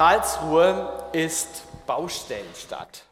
Karlsruhe ist Baustellenstadt.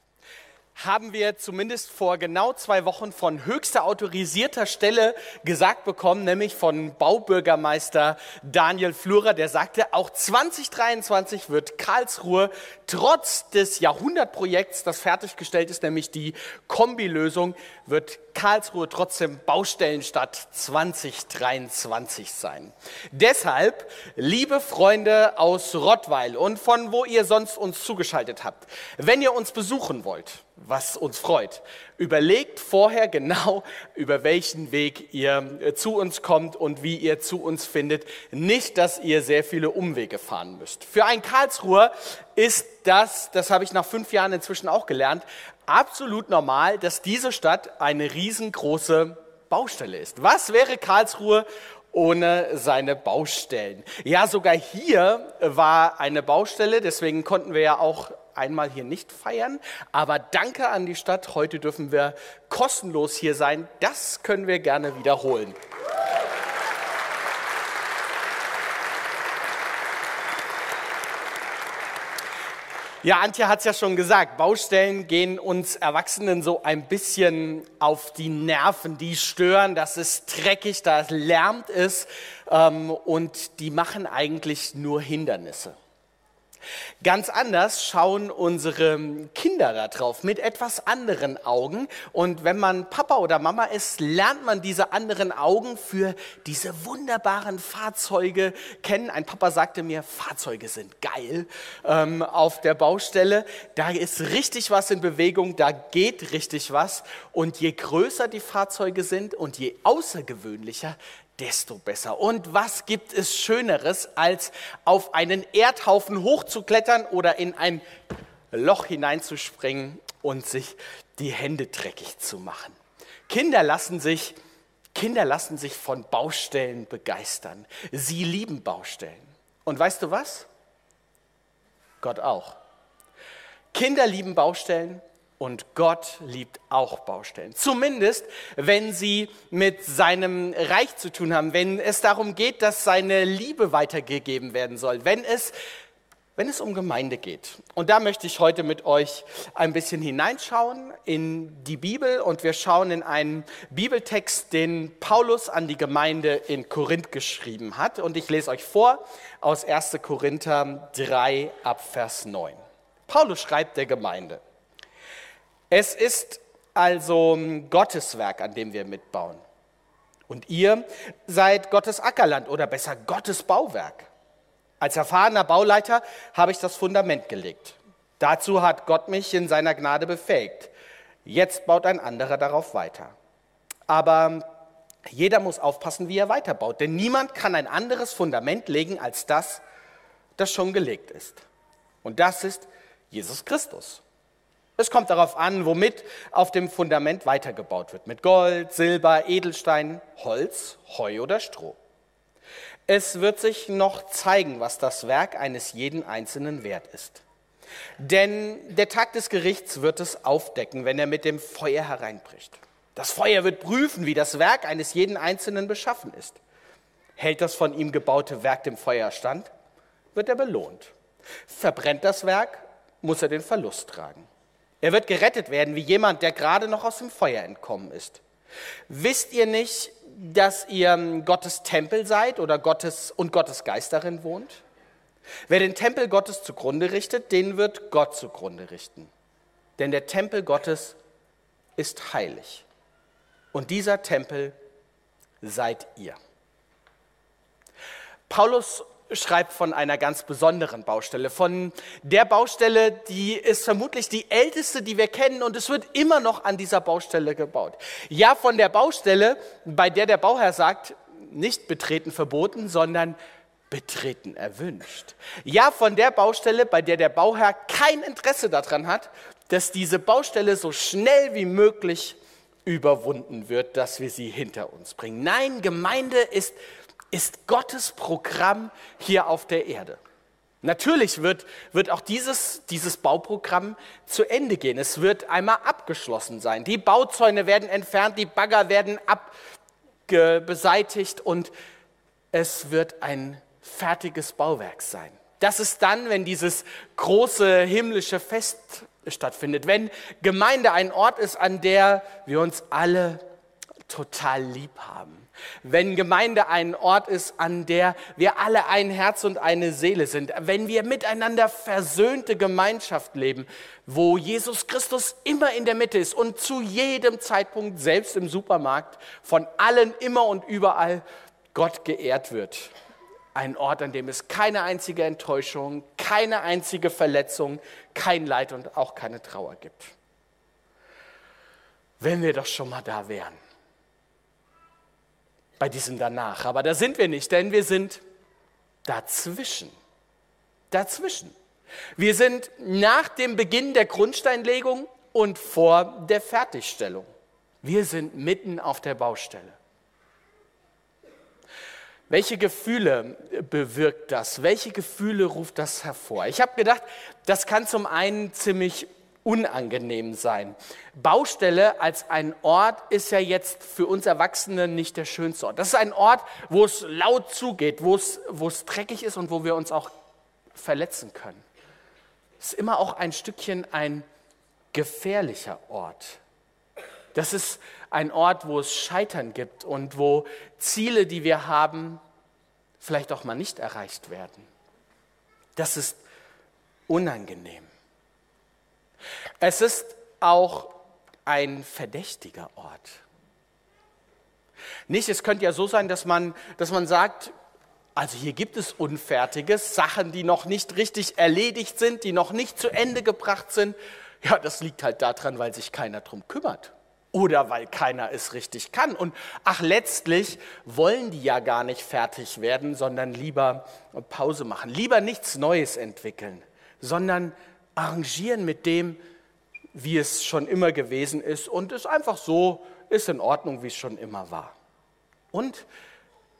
Haben wir zumindest vor genau zwei Wochen von höchster autorisierter Stelle gesagt bekommen, nämlich von Baubürgermeister Daniel Flurer, der sagte, auch 2023 wird Karlsruhe trotz des Jahrhundertprojekts, das fertiggestellt ist, nämlich die Kombilösung, wird Karlsruhe trotzdem Baustellenstadt 2023 sein. Deshalb, liebe Freunde aus Rottweil und von wo ihr sonst uns zugeschaltet habt, wenn ihr uns besuchen wollt, was uns freut, überlegt vorher genau, über welchen Weg ihr äh, zu uns kommt und wie ihr zu uns findet. Nicht, dass ihr sehr viele Umwege fahren müsst. Für ein Karlsruher ist das, das habe ich nach fünf Jahren inzwischen auch gelernt, absolut normal, dass diese Stadt eine riesengroße Baustelle ist. Was wäre Karlsruhe ohne seine Baustellen? Ja, sogar hier war eine Baustelle, deswegen konnten wir ja auch einmal hier nicht feiern. Aber danke an die Stadt, heute dürfen wir kostenlos hier sein. Das können wir gerne wiederholen. Ja, Antje hat es ja schon gesagt, Baustellen gehen uns Erwachsenen so ein bisschen auf die Nerven. Die stören, das ist dreckig, da lärmt es ähm, und die machen eigentlich nur Hindernisse. Ganz anders schauen unsere Kinder da drauf, mit etwas anderen Augen. Und wenn man Papa oder Mama ist, lernt man diese anderen Augen für diese wunderbaren Fahrzeuge kennen. Ein Papa sagte mir, Fahrzeuge sind geil ähm, auf der Baustelle. Da ist richtig was in Bewegung, da geht richtig was. Und je größer die Fahrzeuge sind und je außergewöhnlicher, desto besser. Und was gibt es Schöneres, als auf einen Erdhaufen hochzuklettern oder in ein Loch hineinzuspringen und sich die Hände dreckig zu machen? Kinder lassen sich, Kinder lassen sich von Baustellen begeistern. Sie lieben Baustellen. Und weißt du was? Gott auch. Kinder lieben Baustellen und Gott liebt auch Baustellen. Zumindest, wenn sie mit seinem Reich zu tun haben, wenn es darum geht, dass seine Liebe weitergegeben werden soll, wenn es, wenn es um Gemeinde geht. Und da möchte ich heute mit euch ein bisschen hineinschauen in die Bibel und wir schauen in einen Bibeltext, den Paulus an die Gemeinde in Korinth geschrieben hat. Und ich lese euch vor aus 1. Korinther 3 ab Vers 9. Paulus schreibt der Gemeinde. Es ist also Gottes Werk, an dem wir mitbauen. Und ihr seid Gottes Ackerland oder besser Gottes Bauwerk. Als erfahrener Bauleiter habe ich das Fundament gelegt. Dazu hat Gott mich in seiner Gnade befähigt. Jetzt baut ein anderer darauf weiter. Aber jeder muss aufpassen, wie er weiterbaut, denn niemand kann ein anderes Fundament legen als das, das schon gelegt ist. Und das ist Jesus Christus. Es kommt darauf an, womit auf dem Fundament weitergebaut wird. Mit Gold, Silber, Edelstein, Holz, Heu oder Stroh. Es wird sich noch zeigen, was das Werk eines jeden Einzelnen wert ist. Denn der Tag des Gerichts wird es aufdecken, wenn er mit dem Feuer hereinbricht. Das Feuer wird prüfen, wie das Werk eines jeden Einzelnen beschaffen ist. Hält das von ihm gebaute Werk dem Feuer stand, wird er belohnt. Verbrennt das Werk, muss er den Verlust tragen. Er wird gerettet werden wie jemand, der gerade noch aus dem Feuer entkommen ist. Wisst ihr nicht, dass ihr Gottes Tempel seid oder Gottes und Gottes Geist darin wohnt? Wer den Tempel Gottes zugrunde richtet, den wird Gott zugrunde richten. Denn der Tempel Gottes ist heilig. Und dieser Tempel seid ihr. Paulus schreibt von einer ganz besonderen Baustelle, von der Baustelle, die ist vermutlich die älteste, die wir kennen und es wird immer noch an dieser Baustelle gebaut. Ja, von der Baustelle, bei der der Bauherr sagt, nicht betreten verboten, sondern betreten erwünscht. Ja, von der Baustelle, bei der der Bauherr kein Interesse daran hat, dass diese Baustelle so schnell wie möglich überwunden wird, dass wir sie hinter uns bringen. Nein, Gemeinde ist ist Gottes Programm hier auf der Erde. Natürlich wird, wird auch dieses, dieses Bauprogramm zu Ende gehen. Es wird einmal abgeschlossen sein. Die Bauzäune werden entfernt, die Bagger werden beseitigt und es wird ein fertiges Bauwerk sein. Das ist dann, wenn dieses große himmlische Fest stattfindet, wenn Gemeinde ein Ort ist, an der wir uns alle total lieb haben. Wenn Gemeinde ein Ort ist, an der wir alle ein Herz und eine Seele sind. Wenn wir miteinander versöhnte Gemeinschaft leben, wo Jesus Christus immer in der Mitte ist und zu jedem Zeitpunkt, selbst im Supermarkt, von allen immer und überall Gott geehrt wird. Ein Ort, an dem es keine einzige Enttäuschung, keine einzige Verletzung, kein Leid und auch keine Trauer gibt. Wenn wir doch schon mal da wären. Bei diesem danach. Aber da sind wir nicht, denn wir sind dazwischen. Dazwischen. Wir sind nach dem Beginn der Grundsteinlegung und vor der Fertigstellung. Wir sind mitten auf der Baustelle. Welche Gefühle bewirkt das? Welche Gefühle ruft das hervor? Ich habe gedacht, das kann zum einen ziemlich unangenehm sein. Baustelle als ein Ort ist ja jetzt für uns Erwachsene nicht der schönste Ort. Das ist ein Ort, wo es laut zugeht, wo es, wo es dreckig ist und wo wir uns auch verletzen können. Es ist immer auch ein Stückchen ein gefährlicher Ort. Das ist ein Ort, wo es Scheitern gibt und wo Ziele, die wir haben, vielleicht auch mal nicht erreicht werden. Das ist unangenehm. Es ist auch ein verdächtiger Ort. Nicht, es könnte ja so sein, dass man, dass man sagt, also hier gibt es Unfertiges, Sachen, die noch nicht richtig erledigt sind, die noch nicht zu Ende gebracht sind. Ja, das liegt halt daran, weil sich keiner drum kümmert oder weil keiner es richtig kann. Und ach, letztlich wollen die ja gar nicht fertig werden, sondern lieber Pause machen, lieber nichts Neues entwickeln, sondern arrangieren mit dem, wie es schon immer gewesen ist und es einfach so ist in Ordnung, wie es schon immer war. Und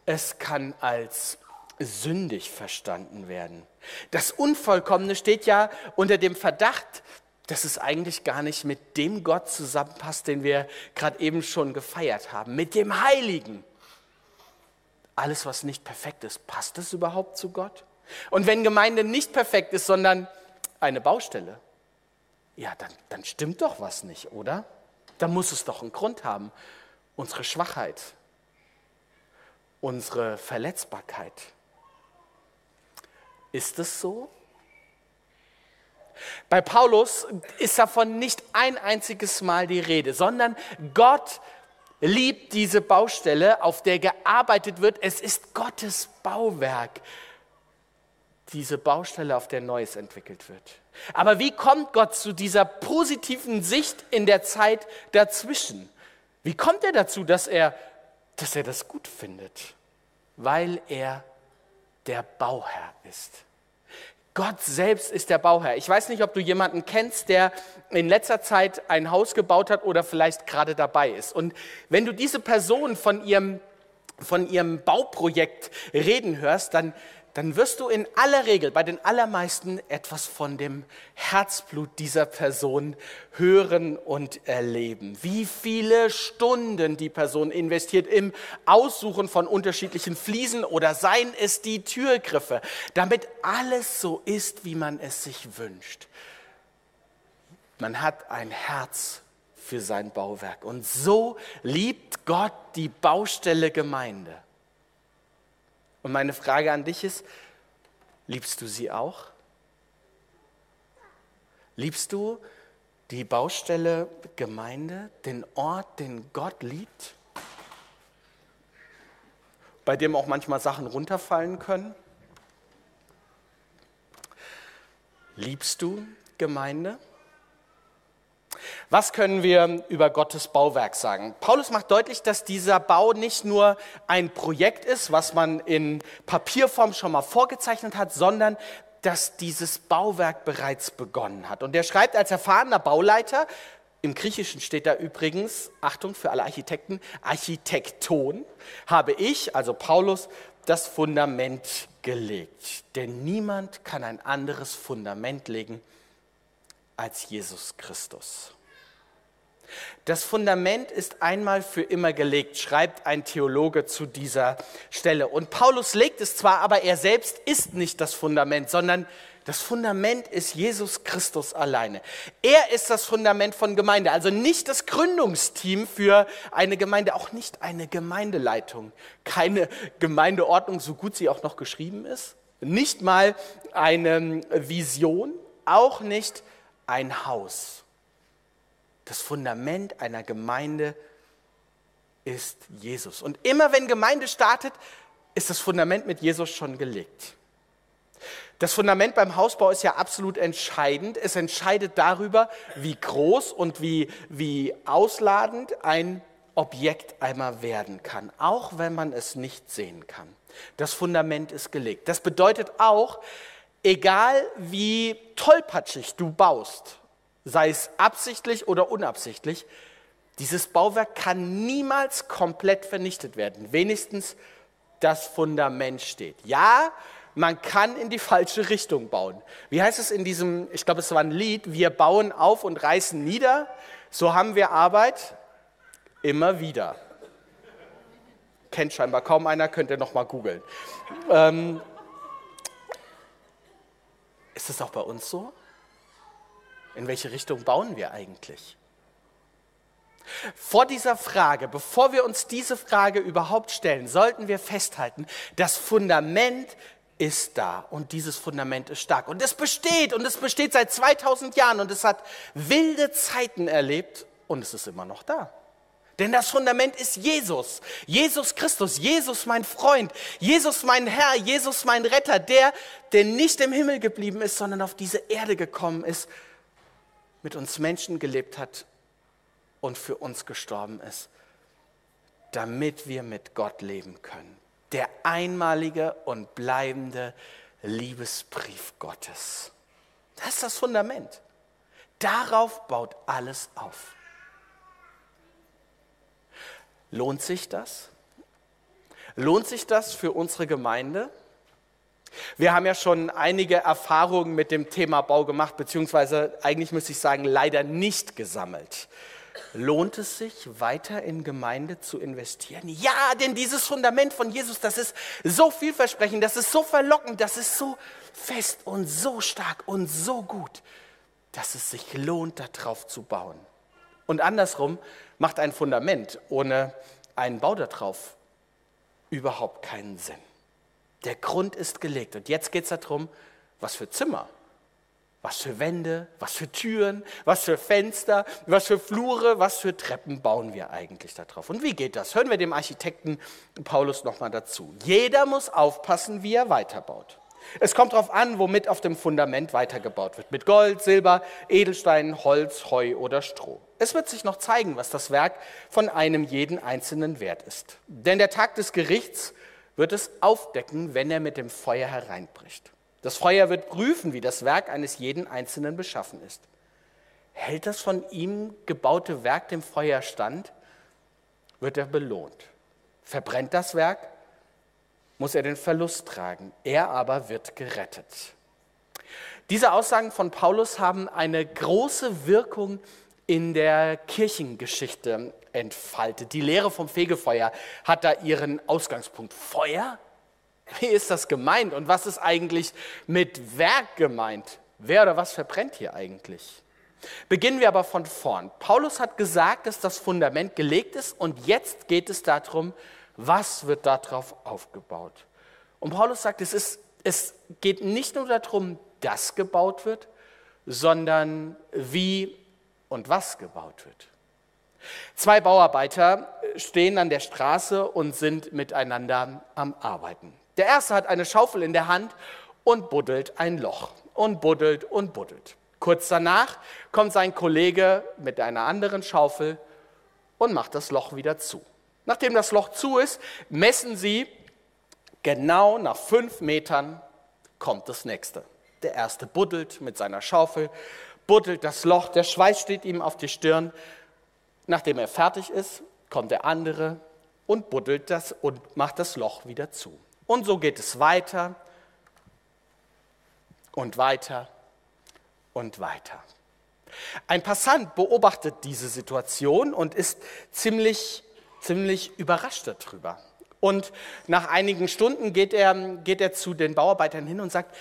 es kann als sündig verstanden werden. Das Unvollkommene steht ja unter dem Verdacht, dass es eigentlich gar nicht mit dem Gott zusammenpasst, den wir gerade eben schon gefeiert haben, mit dem Heiligen. Alles, was nicht perfekt ist, passt es überhaupt zu Gott? Und wenn Gemeinde nicht perfekt ist, sondern eine Baustelle, ja, dann, dann stimmt doch was nicht, oder? Dann muss es doch einen Grund haben. Unsere Schwachheit, unsere Verletzbarkeit. Ist es so? Bei Paulus ist davon nicht ein einziges Mal die Rede, sondern Gott liebt diese Baustelle, auf der gearbeitet wird. Es ist Gottes Bauwerk, diese Baustelle, auf der Neues entwickelt wird. Aber wie kommt Gott zu dieser positiven Sicht in der Zeit dazwischen? Wie kommt er dazu, dass er, dass er das gut findet? Weil er der Bauherr ist. Gott selbst ist der Bauherr. Ich weiß nicht, ob du jemanden kennst, der in letzter Zeit ein Haus gebaut hat oder vielleicht gerade dabei ist. Und wenn du diese Person von ihrem, von ihrem Bauprojekt reden hörst, dann dann wirst du in aller Regel, bei den allermeisten, etwas von dem Herzblut dieser Person hören und erleben. Wie viele Stunden die Person investiert im Aussuchen von unterschiedlichen Fliesen oder seien es die Türgriffe, damit alles so ist, wie man es sich wünscht. Man hat ein Herz für sein Bauwerk. Und so liebt Gott die Baustelle Gemeinde. Und meine Frage an dich ist, liebst du sie auch? Liebst du die Baustelle Gemeinde, den Ort, den Gott liebt? Bei dem auch manchmal Sachen runterfallen können? Liebst du Gemeinde? Was können wir über Gottes Bauwerk sagen? Paulus macht deutlich, dass dieser Bau nicht nur ein Projekt ist, was man in Papierform schon mal vorgezeichnet hat, sondern dass dieses Bauwerk bereits begonnen hat. Und er schreibt als erfahrener Bauleiter, im Griechischen steht da übrigens, Achtung für alle Architekten, Architekton, habe ich, also Paulus, das Fundament gelegt. Denn niemand kann ein anderes Fundament legen als Jesus Christus. Das Fundament ist einmal für immer gelegt, schreibt ein Theologe zu dieser Stelle. Und Paulus legt es zwar, aber er selbst ist nicht das Fundament, sondern das Fundament ist Jesus Christus alleine. Er ist das Fundament von Gemeinde, also nicht das Gründungsteam für eine Gemeinde, auch nicht eine Gemeindeleitung, keine Gemeindeordnung, so gut sie auch noch geschrieben ist, nicht mal eine Vision, auch nicht ein Haus. Das Fundament einer Gemeinde ist Jesus. Und immer wenn Gemeinde startet, ist das Fundament mit Jesus schon gelegt. Das Fundament beim Hausbau ist ja absolut entscheidend. Es entscheidet darüber, wie groß und wie, wie ausladend ein Objekt einmal werden kann, auch wenn man es nicht sehen kann. Das Fundament ist gelegt. Das bedeutet auch, egal wie tollpatschig du baust, sei es absichtlich oder unabsichtlich, dieses Bauwerk kann niemals komplett vernichtet werden. Wenigstens das Fundament steht. Ja, man kann in die falsche Richtung bauen. Wie heißt es in diesem, ich glaube, es war ein Lied, wir bauen auf und reißen nieder, so haben wir Arbeit immer wieder. Kennt scheinbar kaum einer, könnt ihr noch mal googeln. Ähm, ist das auch bei uns so? In welche Richtung bauen wir eigentlich? Vor dieser Frage, bevor wir uns diese Frage überhaupt stellen, sollten wir festhalten, das Fundament ist da und dieses Fundament ist stark. Und es besteht und es besteht seit 2000 Jahren und es hat wilde Zeiten erlebt und es ist immer noch da. Denn das Fundament ist Jesus, Jesus Christus, Jesus mein Freund, Jesus mein Herr, Jesus mein Retter, der, der nicht im Himmel geblieben ist, sondern auf diese Erde gekommen ist, mit uns Menschen gelebt hat und für uns gestorben ist, damit wir mit Gott leben können der einmalige und bleibende Liebesbrief Gottes. Das ist das Fundament. Darauf baut alles auf. Lohnt sich das? Lohnt sich das für unsere Gemeinde? Wir haben ja schon einige Erfahrungen mit dem Thema Bau gemacht, beziehungsweise eigentlich müsste ich sagen, leider nicht gesammelt. Lohnt es sich, weiter in Gemeinde zu investieren? Ja, denn dieses Fundament von Jesus, das ist so vielversprechend, das ist so verlockend, das ist so fest und so stark und so gut, dass es sich lohnt, darauf zu bauen. Und andersrum macht ein Fundament ohne einen Bau darauf überhaupt keinen Sinn. Der Grund ist gelegt und jetzt geht es darum, was für Zimmer was für Wände, was für Türen, was für Fenster, was für Flure, was für Treppen bauen wir eigentlich da drauf? Und wie geht das? Hören wir dem Architekten Paulus nochmal dazu. Jeder muss aufpassen, wie er weiterbaut. Es kommt darauf an, womit auf dem Fundament weitergebaut wird. Mit Gold, Silber, Edelsteinen, Holz, Heu oder Stroh. Es wird sich noch zeigen, was das Werk von einem jeden einzelnen wert ist. Denn der Tag des Gerichts wird es aufdecken, wenn er mit dem Feuer hereinbricht. Das Feuer wird prüfen, wie das Werk eines jeden Einzelnen beschaffen ist. Hält das von ihm gebaute Werk dem Feuer stand, wird er belohnt. Verbrennt das Werk, muss er den Verlust tragen. Er aber wird gerettet. Diese Aussagen von Paulus haben eine große Wirkung in der Kirchengeschichte entfaltet. Die Lehre vom Fegefeuer hat da ihren Ausgangspunkt. Feuer? Wie ist das gemeint und was ist eigentlich mit Werk gemeint? Wer oder was verbrennt hier eigentlich? Beginnen wir aber von vorn. Paulus hat gesagt, dass das Fundament gelegt ist und jetzt geht es darum, was wird darauf aufgebaut. Und Paulus sagt, es, ist, es geht nicht nur darum, dass gebaut wird, sondern wie und was gebaut wird. Zwei Bauarbeiter stehen an der Straße und sind miteinander am Arbeiten. Der erste hat eine Schaufel in der Hand und buddelt ein Loch und buddelt und buddelt. Kurz danach kommt sein Kollege mit einer anderen Schaufel und macht das Loch wieder zu. Nachdem das Loch zu ist, messen sie genau nach fünf Metern kommt das nächste. Der erste buddelt mit seiner Schaufel, buddelt das Loch, der Schweiß steht ihm auf die Stirn. Nachdem er fertig ist, kommt der andere und buddelt das und macht das Loch wieder zu. Und so geht es weiter und weiter und weiter. Ein Passant beobachtet diese Situation und ist ziemlich, ziemlich überrascht darüber. Und nach einigen Stunden geht er, geht er zu den Bauarbeitern hin und sagt,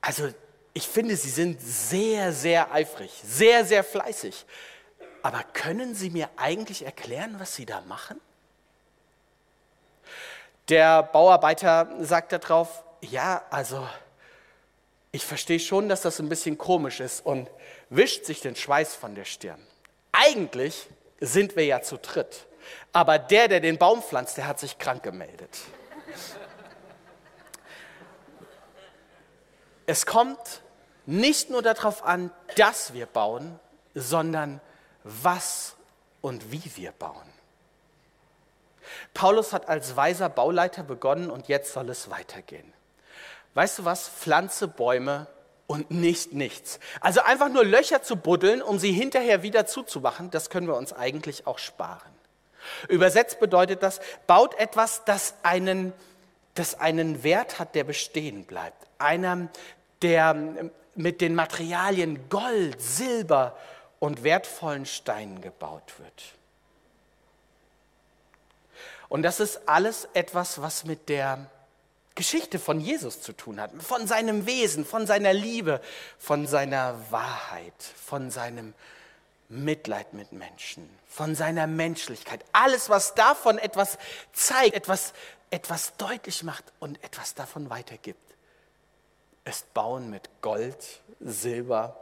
also ich finde, Sie sind sehr, sehr eifrig, sehr, sehr fleißig. Aber können Sie mir eigentlich erklären, was Sie da machen? Der Bauarbeiter sagt darauf, ja, also ich verstehe schon, dass das ein bisschen komisch ist und wischt sich den Schweiß von der Stirn. Eigentlich sind wir ja zu dritt, aber der, der den Baum pflanzt, der hat sich krank gemeldet. Es kommt nicht nur darauf an, dass wir bauen, sondern was und wie wir bauen. Paulus hat als weiser Bauleiter begonnen und jetzt soll es weitergehen. Weißt du was? Pflanze Bäume und nicht nichts. Also einfach nur Löcher zu buddeln, um sie hinterher wieder zuzumachen, das können wir uns eigentlich auch sparen. Übersetzt bedeutet das, baut etwas, das einen, das einen Wert hat, der bestehen bleibt. Einer, der mit den Materialien Gold, Silber und wertvollen Steinen gebaut wird. Und das ist alles etwas, was mit der Geschichte von Jesus zu tun hat, von seinem Wesen, von seiner Liebe, von seiner Wahrheit, von seinem Mitleid mit Menschen, von seiner Menschlichkeit. Alles, was davon etwas zeigt, etwas, etwas deutlich macht und etwas davon weitergibt, ist Bauen mit Gold, Silber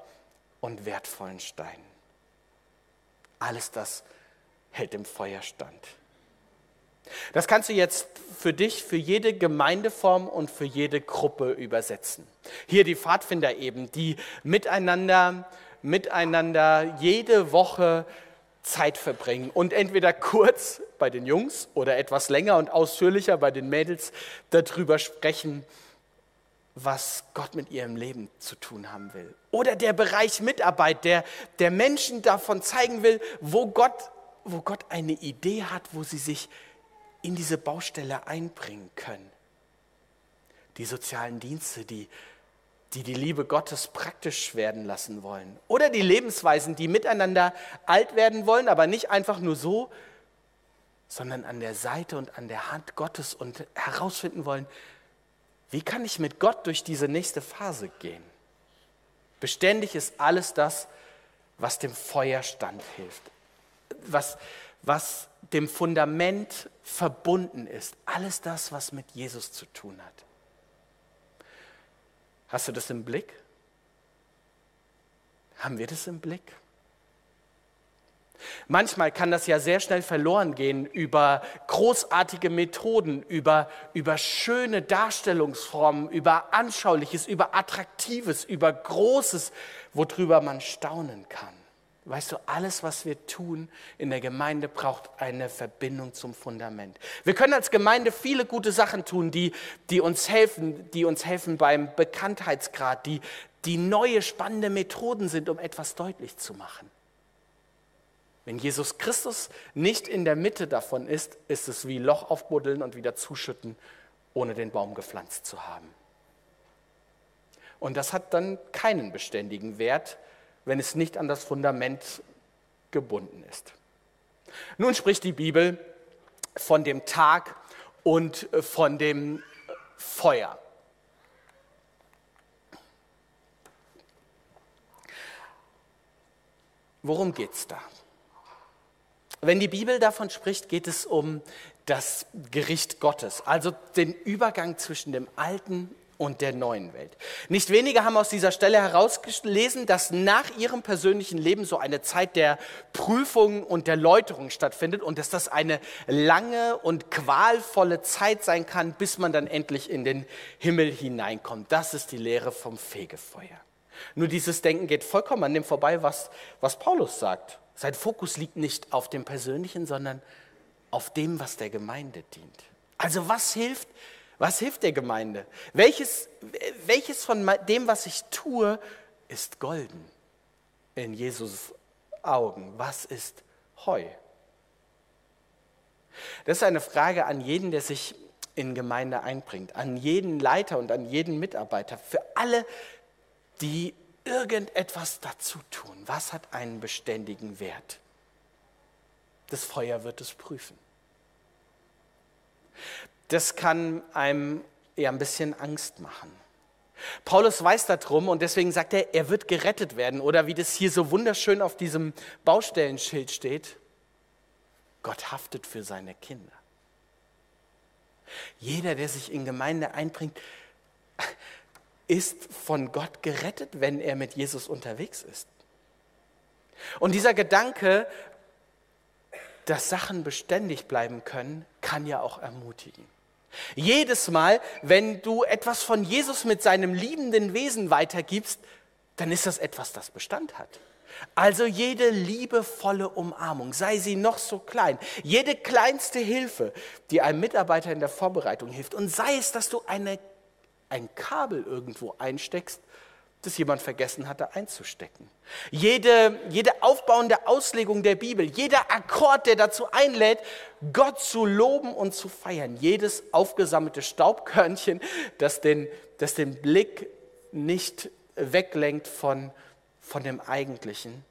und wertvollen Steinen. Alles das hält im Feuer stand. Das kannst du jetzt für dich, für jede Gemeindeform und für jede Gruppe übersetzen. Hier die Pfadfinder eben, die miteinander, miteinander jede Woche Zeit verbringen und entweder kurz bei den Jungs oder etwas länger und ausführlicher bei den Mädels darüber sprechen, was Gott mit ihrem Leben zu tun haben will. Oder der Bereich Mitarbeit, der, der Menschen davon zeigen will, wo Gott, wo Gott eine Idee hat, wo sie sich in diese Baustelle einbringen können. Die sozialen Dienste, die, die die Liebe Gottes praktisch werden lassen wollen. Oder die Lebensweisen, die miteinander alt werden wollen, aber nicht einfach nur so, sondern an der Seite und an der Hand Gottes und herausfinden wollen, wie kann ich mit Gott durch diese nächste Phase gehen? Beständig ist alles das, was dem Feuerstand hilft, was, was dem Fundament verbunden ist. Alles das, was mit Jesus zu tun hat. Hast du das im Blick? Haben wir das im Blick? Manchmal kann das ja sehr schnell verloren gehen über großartige Methoden, über, über schöne Darstellungsformen, über Anschauliches, über Attraktives, über Großes, worüber man staunen kann. Weißt du, alles, was wir tun in der Gemeinde, braucht eine Verbindung zum Fundament. Wir können als Gemeinde viele gute Sachen tun, die, die, uns, helfen, die uns helfen beim Bekanntheitsgrad, die, die neue spannende Methoden sind, um etwas deutlich zu machen. Wenn Jesus Christus nicht in der Mitte davon ist, ist es wie Loch aufbuddeln und wieder zuschütten, ohne den Baum gepflanzt zu haben. Und das hat dann keinen beständigen Wert, wenn es nicht an das Fundament gebunden ist. Nun spricht die Bibel von dem Tag und von dem Feuer. Worum geht es da? Wenn die Bibel davon spricht, geht es um das Gericht Gottes, also den Übergang zwischen dem alten und der neuen Welt. Nicht wenige haben aus dieser Stelle herausgelesen, dass nach ihrem persönlichen Leben so eine Zeit der Prüfung und der Läuterung stattfindet und dass das eine lange und qualvolle Zeit sein kann, bis man dann endlich in den Himmel hineinkommt. Das ist die Lehre vom Fegefeuer. Nur dieses Denken geht vollkommen an dem vorbei, was, was Paulus sagt. Sein Fokus liegt nicht auf dem Persönlichen, sondern auf dem, was der Gemeinde dient. Also was hilft, was hilft der Gemeinde? Welches, welches von dem, was ich tue, ist golden in Jesus Augen? Was ist Heu? Das ist eine Frage an jeden, der sich in Gemeinde einbringt, an jeden Leiter und an jeden Mitarbeiter, für alle, die irgendetwas dazu tun. Was hat einen beständigen Wert? Das Feuer wird es prüfen. Das kann einem eher ein bisschen Angst machen. Paulus weiß darum und deswegen sagt er, er wird gerettet werden. Oder wie das hier so wunderschön auf diesem Baustellenschild steht, Gott haftet für seine Kinder. Jeder, der sich in Gemeinde einbringt, ist von Gott gerettet, wenn er mit Jesus unterwegs ist. Und dieser Gedanke, dass Sachen beständig bleiben können, kann ja auch ermutigen. Jedes Mal, wenn du etwas von Jesus mit seinem liebenden Wesen weitergibst, dann ist das etwas, das Bestand hat. Also jede liebevolle Umarmung, sei sie noch so klein, jede kleinste Hilfe, die einem Mitarbeiter in der Vorbereitung hilft, und sei es, dass du eine, ein Kabel irgendwo einsteckst, das jemand vergessen hatte einzustecken. Jede, jede aufbauende Auslegung der Bibel, jeder Akkord, der dazu einlädt, Gott zu loben und zu feiern, jedes aufgesammelte Staubkörnchen, das den, das den Blick nicht weglenkt von, von dem Eigentlichen,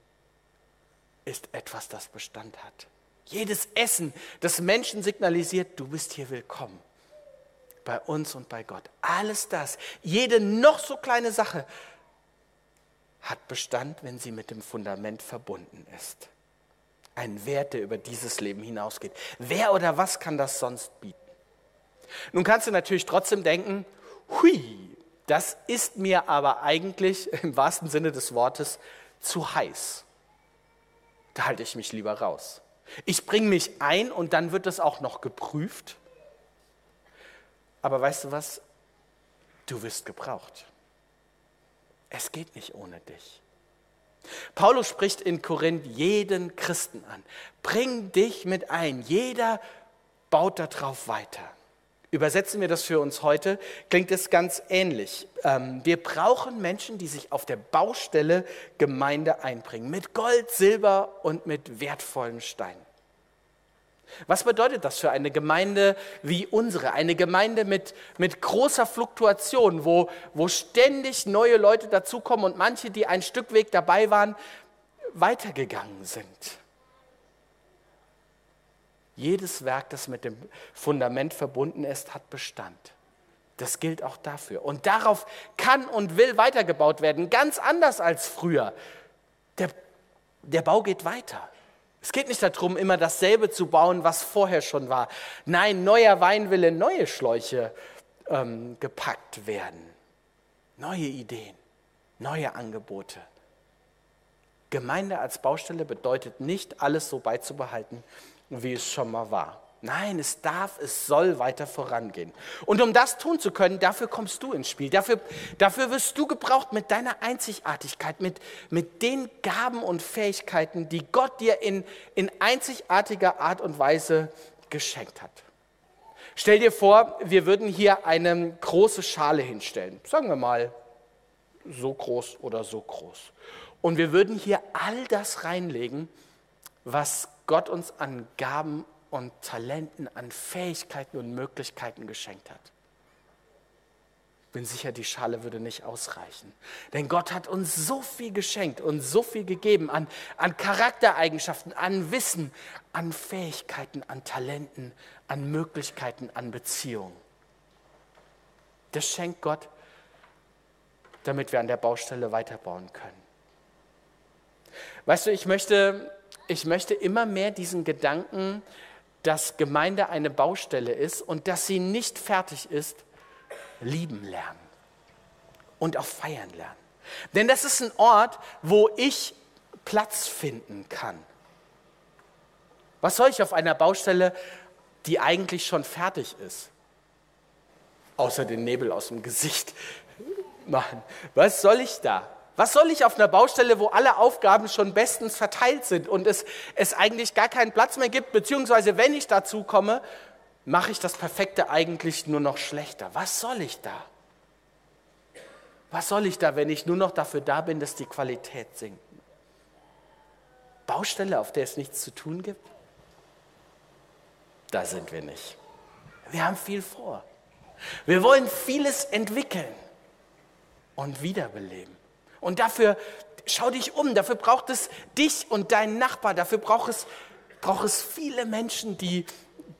ist etwas, das Bestand hat. Jedes Essen, das Menschen signalisiert, du bist hier willkommen. Bei uns und bei Gott. Alles das, jede noch so kleine Sache hat Bestand, wenn sie mit dem Fundament verbunden ist. Ein Wert, der über dieses Leben hinausgeht. Wer oder was kann das sonst bieten? Nun kannst du natürlich trotzdem denken, hui, das ist mir aber eigentlich im wahrsten Sinne des Wortes zu heiß. Da halte ich mich lieber raus. Ich bringe mich ein und dann wird es auch noch geprüft. Aber weißt du was? Du wirst gebraucht. Es geht nicht ohne dich. Paulus spricht in Korinth jeden Christen an. Bring dich mit ein. Jeder baut darauf weiter. Übersetzen wir das für uns heute, klingt es ganz ähnlich. Ähm, wir brauchen Menschen, die sich auf der Baustelle Gemeinde einbringen, mit Gold, Silber und mit wertvollen Steinen. Was bedeutet das für eine Gemeinde wie unsere? Eine Gemeinde mit, mit großer Fluktuation, wo, wo ständig neue Leute dazukommen und manche, die ein Stück Weg dabei waren, weitergegangen sind. Jedes Werk, das mit dem Fundament verbunden ist, hat Bestand. Das gilt auch dafür. Und darauf kann und will weitergebaut werden, ganz anders als früher. Der, der Bau geht weiter. Es geht nicht darum, immer dasselbe zu bauen, was vorher schon war. Nein, neuer Wein will in neue Schläuche ähm, gepackt werden. Neue Ideen, neue Angebote. Gemeinde als Baustelle bedeutet nicht, alles so beizubehalten, wie es schon mal war. Nein, es darf, es soll weiter vorangehen. Und um das tun zu können, dafür kommst du ins Spiel. Dafür, dafür wirst du gebraucht mit deiner Einzigartigkeit, mit, mit den Gaben und Fähigkeiten, die Gott dir in, in einzigartiger Art und Weise geschenkt hat. Stell dir vor, wir würden hier eine große Schale hinstellen. Sagen wir mal, so groß oder so groß. Und wir würden hier all das reinlegen, was Gott uns an Gaben und Talenten, an Fähigkeiten und Möglichkeiten geschenkt hat. Ich bin sicher, die Schale würde nicht ausreichen. Denn Gott hat uns so viel geschenkt und so viel gegeben an, an Charaktereigenschaften, an Wissen, an Fähigkeiten, an Talenten, an Möglichkeiten, an Beziehungen. Das schenkt Gott, damit wir an der Baustelle weiterbauen können. Weißt du, ich möchte, ich möchte immer mehr diesen Gedanken dass Gemeinde eine Baustelle ist und dass sie nicht fertig ist, lieben lernen und auch feiern lernen. Denn das ist ein Ort, wo ich Platz finden kann. Was soll ich auf einer Baustelle, die eigentlich schon fertig ist? Außer den Nebel aus dem Gesicht machen. Was soll ich da? Was soll ich auf einer Baustelle, wo alle Aufgaben schon bestens verteilt sind und es, es eigentlich gar keinen Platz mehr gibt, beziehungsweise wenn ich dazu komme, mache ich das Perfekte eigentlich nur noch schlechter. Was soll ich da? Was soll ich da, wenn ich nur noch dafür da bin, dass die Qualität sinkt? Baustelle, auf der es nichts zu tun gibt? Da sind wir nicht. Wir haben viel vor. Wir wollen vieles entwickeln und wiederbeleben. Und dafür, schau dich um, dafür braucht es dich und deinen Nachbar, dafür braucht es, braucht es viele Menschen, die,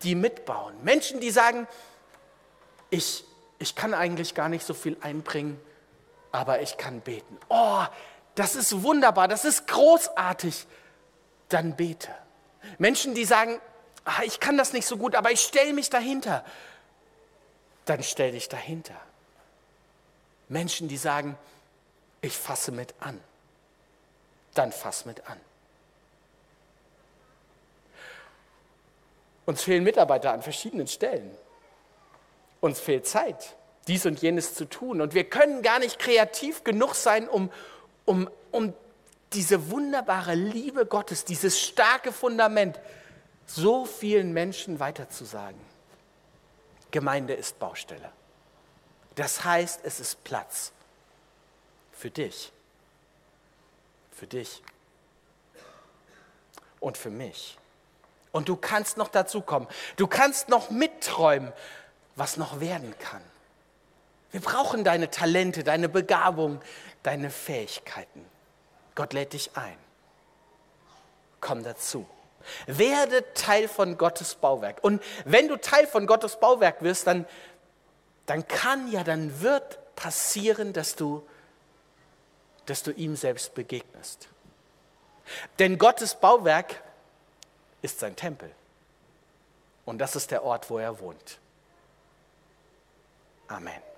die mitbauen. Menschen, die sagen, ich, ich kann eigentlich gar nicht so viel einbringen, aber ich kann beten. Oh, das ist wunderbar, das ist großartig. Dann bete. Menschen, die sagen, ah, ich kann das nicht so gut, aber ich stelle mich dahinter. Dann stell dich dahinter. Menschen, die sagen, ich fasse mit an. Dann fass mit an. Uns fehlen Mitarbeiter an verschiedenen Stellen. Uns fehlt Zeit, dies und jenes zu tun. Und wir können gar nicht kreativ genug sein, um, um, um diese wunderbare Liebe Gottes, dieses starke Fundament so vielen Menschen weiterzusagen. Gemeinde ist Baustelle. Das heißt, es ist Platz für dich, für dich und für mich. Und du kannst noch dazu kommen. Du kannst noch mitträumen, was noch werden kann. Wir brauchen deine Talente, deine Begabung, deine Fähigkeiten. Gott lädt dich ein. Komm dazu. Werde Teil von Gottes Bauwerk. Und wenn du Teil von Gottes Bauwerk wirst, dann, dann kann ja, dann wird passieren, dass du, dass du ihm selbst begegnest. Denn Gottes Bauwerk ist sein Tempel. Und das ist der Ort, wo er wohnt. Amen.